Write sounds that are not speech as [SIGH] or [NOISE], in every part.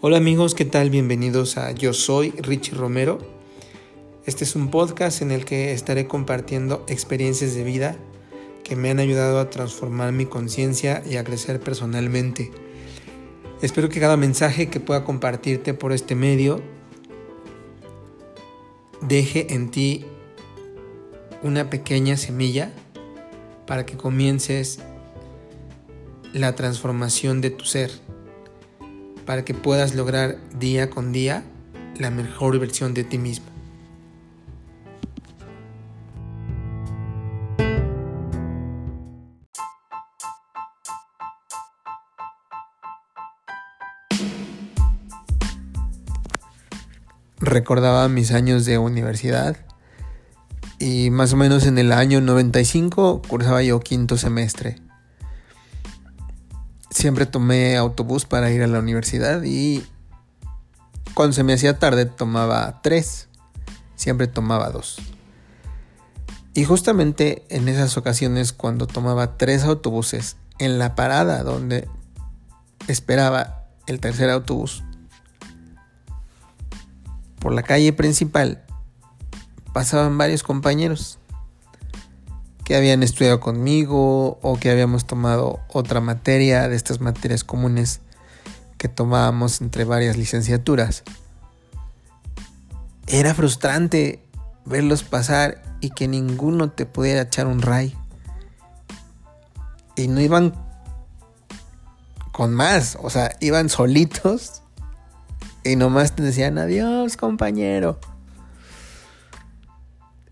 Hola amigos, ¿qué tal? Bienvenidos a Yo Soy Richie Romero. Este es un podcast en el que estaré compartiendo experiencias de vida que me han ayudado a transformar mi conciencia y a crecer personalmente. Espero que cada mensaje que pueda compartirte por este medio deje en ti una pequeña semilla para que comiences la transformación de tu ser para que puedas lograr día con día la mejor versión de ti mismo. Recordaba mis años de universidad y más o menos en el año 95 cursaba yo quinto semestre siempre tomé autobús para ir a la universidad y cuando se me hacía tarde tomaba tres, siempre tomaba dos. Y justamente en esas ocasiones cuando tomaba tres autobuses en la parada donde esperaba el tercer autobús, por la calle principal pasaban varios compañeros que habían estudiado conmigo o que habíamos tomado otra materia de estas materias comunes que tomábamos entre varias licenciaturas. Era frustrante verlos pasar y que ninguno te pudiera echar un ray. Y no iban con más, o sea, iban solitos y nomás te decían adiós compañero.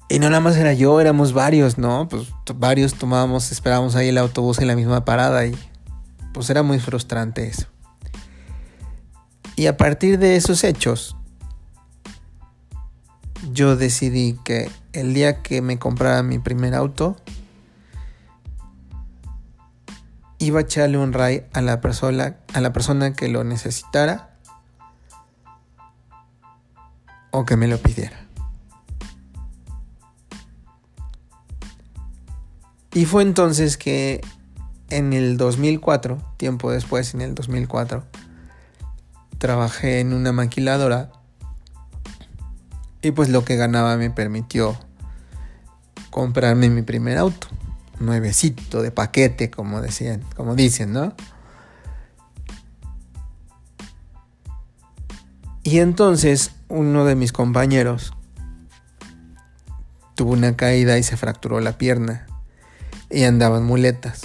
Y no nada más era yo, éramos varios, ¿no? Pues varios tomábamos, esperábamos ahí el autobús en la misma parada y pues era muy frustrante eso. Y a partir de esos hechos, yo decidí que el día que me comprara mi primer auto, iba a echarle un ray a la persona, a la persona que lo necesitara o que me lo pidiera. Y fue entonces que en el 2004, tiempo después, en el 2004, trabajé en una maquiladora y pues lo que ganaba me permitió comprarme mi primer auto, nuevecito de paquete, como decían, como dicen, ¿no? Y entonces uno de mis compañeros tuvo una caída y se fracturó la pierna y andaban muletas.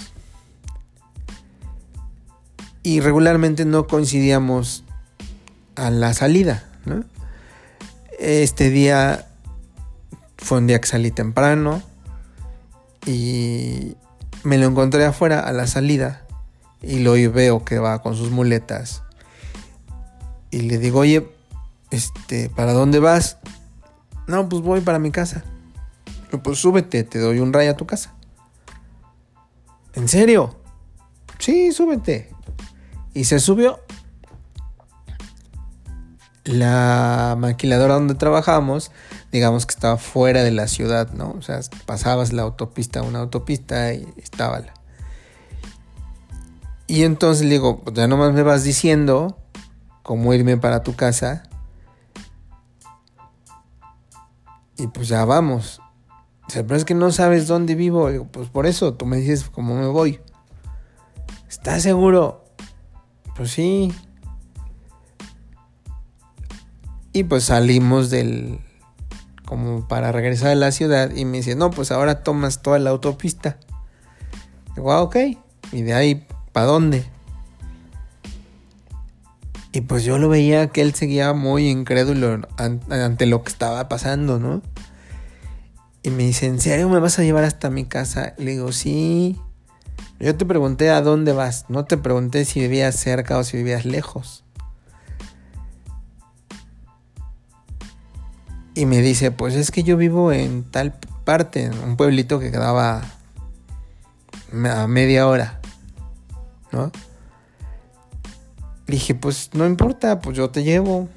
Y regularmente no coincidíamos a la salida. Este día fue un día que salí temprano y me lo encontré afuera a la salida y lo veo que va con sus muletas. Y le digo, oye, este, ¿para dónde vas? No, pues voy para mi casa. Pues súbete, te doy un rayo a tu casa. ¿En serio? Sí, súbete. Y se subió. La maquiladora donde trabajamos, digamos que estaba fuera de la ciudad, ¿no? O sea, pasabas la autopista, una autopista y estaba la. Y entonces le digo, ya nomás me vas diciendo cómo irme para tu casa. Y pues ya vamos pero es que no sabes dónde vivo. pues por eso tú me dices cómo me voy. ¿Estás seguro? Pues sí. Y pues salimos del... como para regresar a la ciudad y me dice, no, pues ahora tomas toda la autopista. Digo, ah, ok. ¿Y de ahí para dónde? Y pues yo lo veía que él seguía muy incrédulo ante lo que estaba pasando, ¿no? Y me dice, ¿en serio me vas a llevar hasta mi casa? Le digo, sí. Yo te pregunté a dónde vas. No te pregunté si vivías cerca o si vivías lejos. Y me dice, pues es que yo vivo en tal parte, en un pueblito que quedaba a media hora. ¿No? Le dije, pues no importa, pues yo te llevo.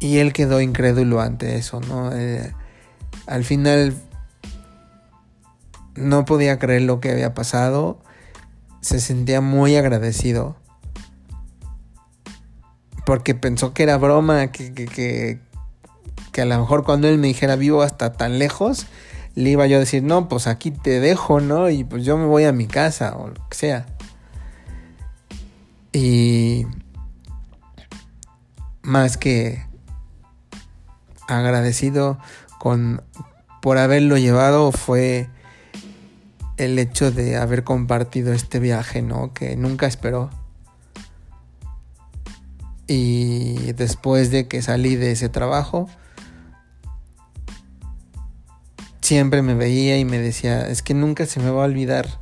Y él quedó incrédulo ante eso, ¿no? Eh, al final no podía creer lo que había pasado se sentía muy agradecido porque pensó que era broma, que, que, que, a lo mejor cuando él me dijera vivo hasta tan lejos, le iba yo a decir, no, pues aquí te dejo, ¿no? Y pues yo me voy a mi casa o lo que sea. Y más que agradecido con por haberlo llevado fue el hecho de haber compartido este viaje, ¿no? Que nunca esperó. Y después de que salí de ese trabajo, siempre me veía y me decía, es que nunca se me va a olvidar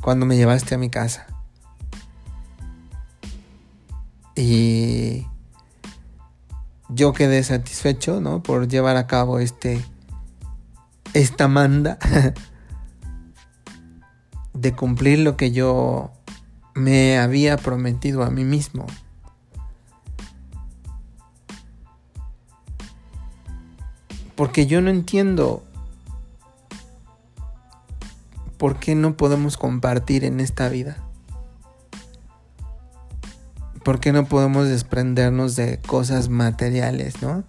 cuando me llevaste a mi casa. Y yo quedé satisfecho, ¿no? Por llevar a cabo este esta manda [LAUGHS] de cumplir lo que yo me había prometido a mí mismo. Porque yo no entiendo por qué no podemos compartir en esta vida. ¿Por qué no podemos desprendernos de cosas materiales, no?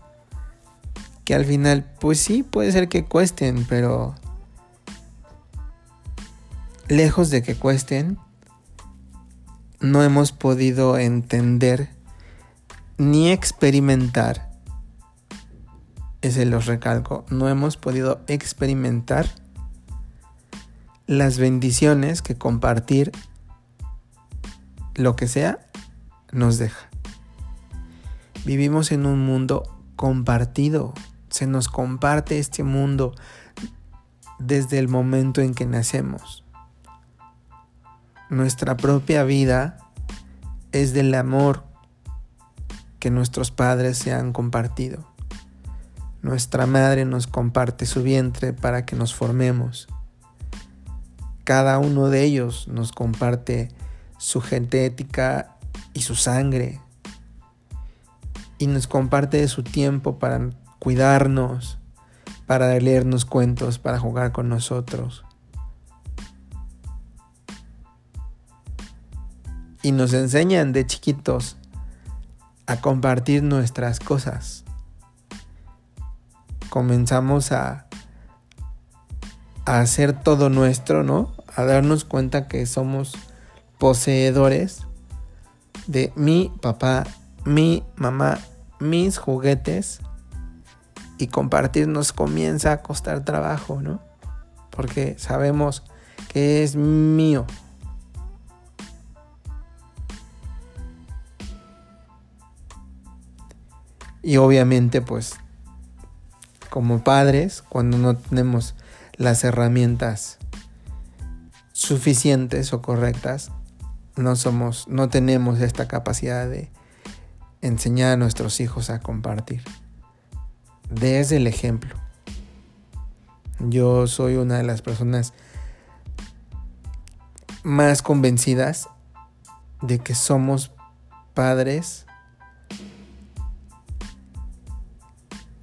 Que al final, pues sí, puede ser que cuesten, pero lejos de que cuesten, no hemos podido entender ni experimentar, ese los recalco, no hemos podido experimentar las bendiciones que compartir lo que sea nos deja. Vivimos en un mundo compartido, se nos comparte este mundo desde el momento en que nacemos. Nuestra propia vida es del amor que nuestros padres se han compartido. Nuestra madre nos comparte su vientre para que nos formemos. Cada uno de ellos nos comparte su genética y su sangre. Y nos comparte su tiempo para cuidarnos, para leernos cuentos, para jugar con nosotros. y nos enseñan de chiquitos a compartir nuestras cosas. Comenzamos a, a hacer todo nuestro, ¿no? A darnos cuenta que somos poseedores de mi papá, mi mamá, mis juguetes y compartirnos comienza a costar trabajo, ¿no? Porque sabemos que es mío, Y obviamente pues como padres, cuando no tenemos las herramientas suficientes o correctas, no somos, no tenemos esta capacidad de enseñar a nuestros hijos a compartir. Desde el ejemplo. Yo soy una de las personas más convencidas de que somos padres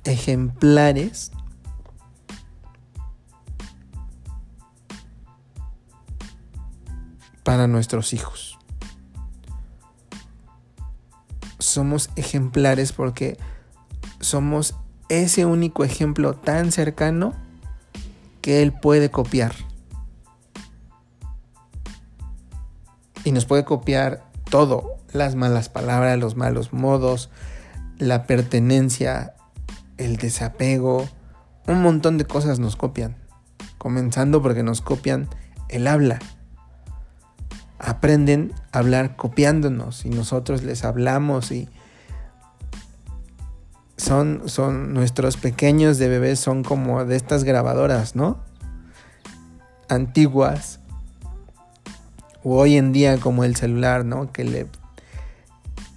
ejemplares para nuestros hijos. Somos ejemplares porque somos ese único ejemplo tan cercano que él puede copiar. Y nos puede copiar todo, las malas palabras, los malos modos, la pertenencia, el desapego, un montón de cosas nos copian. Comenzando porque nos copian el habla. Aprenden a hablar copiándonos y nosotros les hablamos y son, son nuestros pequeños de bebés son como de estas grabadoras, ¿no? Antiguas. O hoy en día como el celular, ¿no? Que le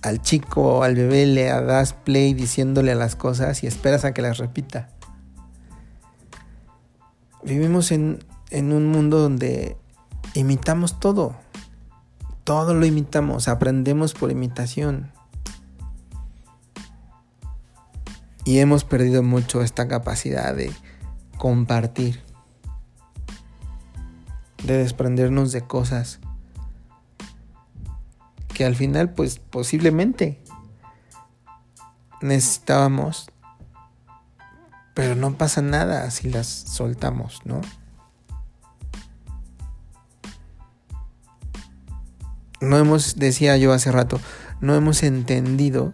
al chico o al bebé le das play diciéndole las cosas y esperas a que las repita. Vivimos en, en un mundo donde imitamos todo. Todo lo imitamos, aprendemos por imitación. Y hemos perdido mucho esta capacidad de compartir, de desprendernos de cosas que al final pues posiblemente necesitábamos, pero no pasa nada si las soltamos, ¿no? No hemos, decía yo hace rato, no hemos entendido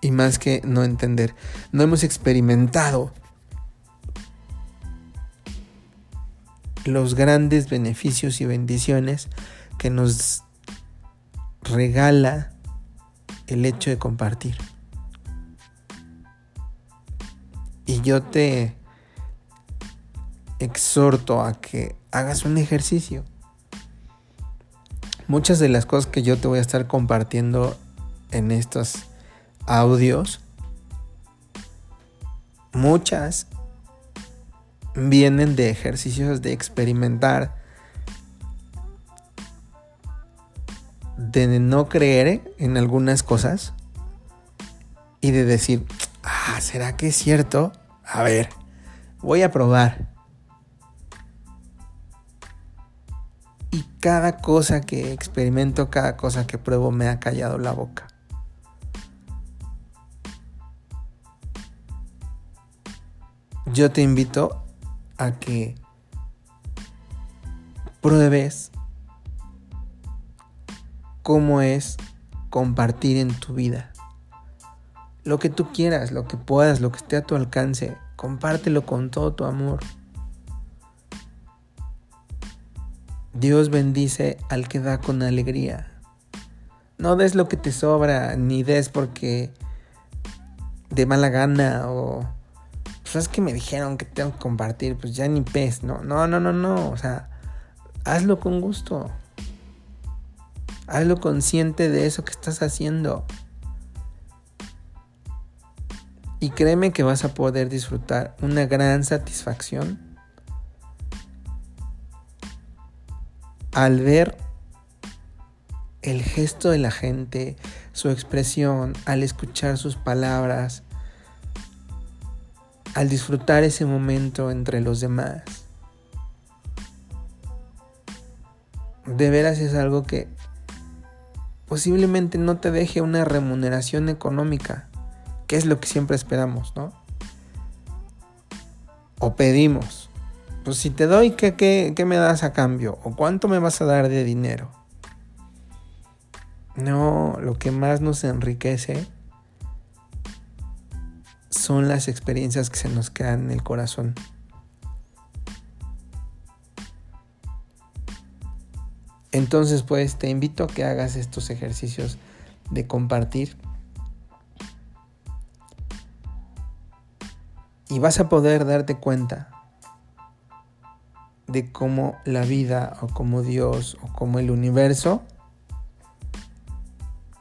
y más que no entender, no hemos experimentado los grandes beneficios y bendiciones que nos regala el hecho de compartir. Y yo te exhorto a que hagas un ejercicio. Muchas de las cosas que yo te voy a estar compartiendo en estos audios, muchas vienen de ejercicios de experimentar, de no creer en algunas cosas y de decir, ah, ¿será que es cierto? A ver, voy a probar. Cada cosa que experimento, cada cosa que pruebo me ha callado la boca. Yo te invito a que pruebes cómo es compartir en tu vida. Lo que tú quieras, lo que puedas, lo que esté a tu alcance, compártelo con todo tu amor. Dios bendice al que da con alegría. No des lo que te sobra, ni des porque de mala gana o pues es que me dijeron que tengo que compartir, pues ya ni pez, no, no, no, no, no, o sea, hazlo con gusto. Hazlo consciente de eso que estás haciendo. Y créeme que vas a poder disfrutar una gran satisfacción al ver el gesto de la gente, su expresión, al escuchar sus palabras, al disfrutar ese momento entre los demás. De veras es algo que posiblemente no te deje una remuneración económica, que es lo que siempre esperamos, ¿no? O pedimos. Pues si te doy, ¿qué, qué, qué me das a cambio? ¿O cuánto me vas a dar de dinero? No, lo que más nos enriquece son las experiencias que se nos quedan en el corazón. Entonces, pues te invito a que hagas estos ejercicios de compartir. Y vas a poder darte cuenta de cómo la vida o como Dios o como el universo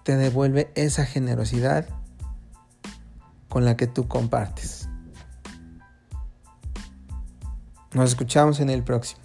te devuelve esa generosidad con la que tú compartes. Nos escuchamos en el próximo.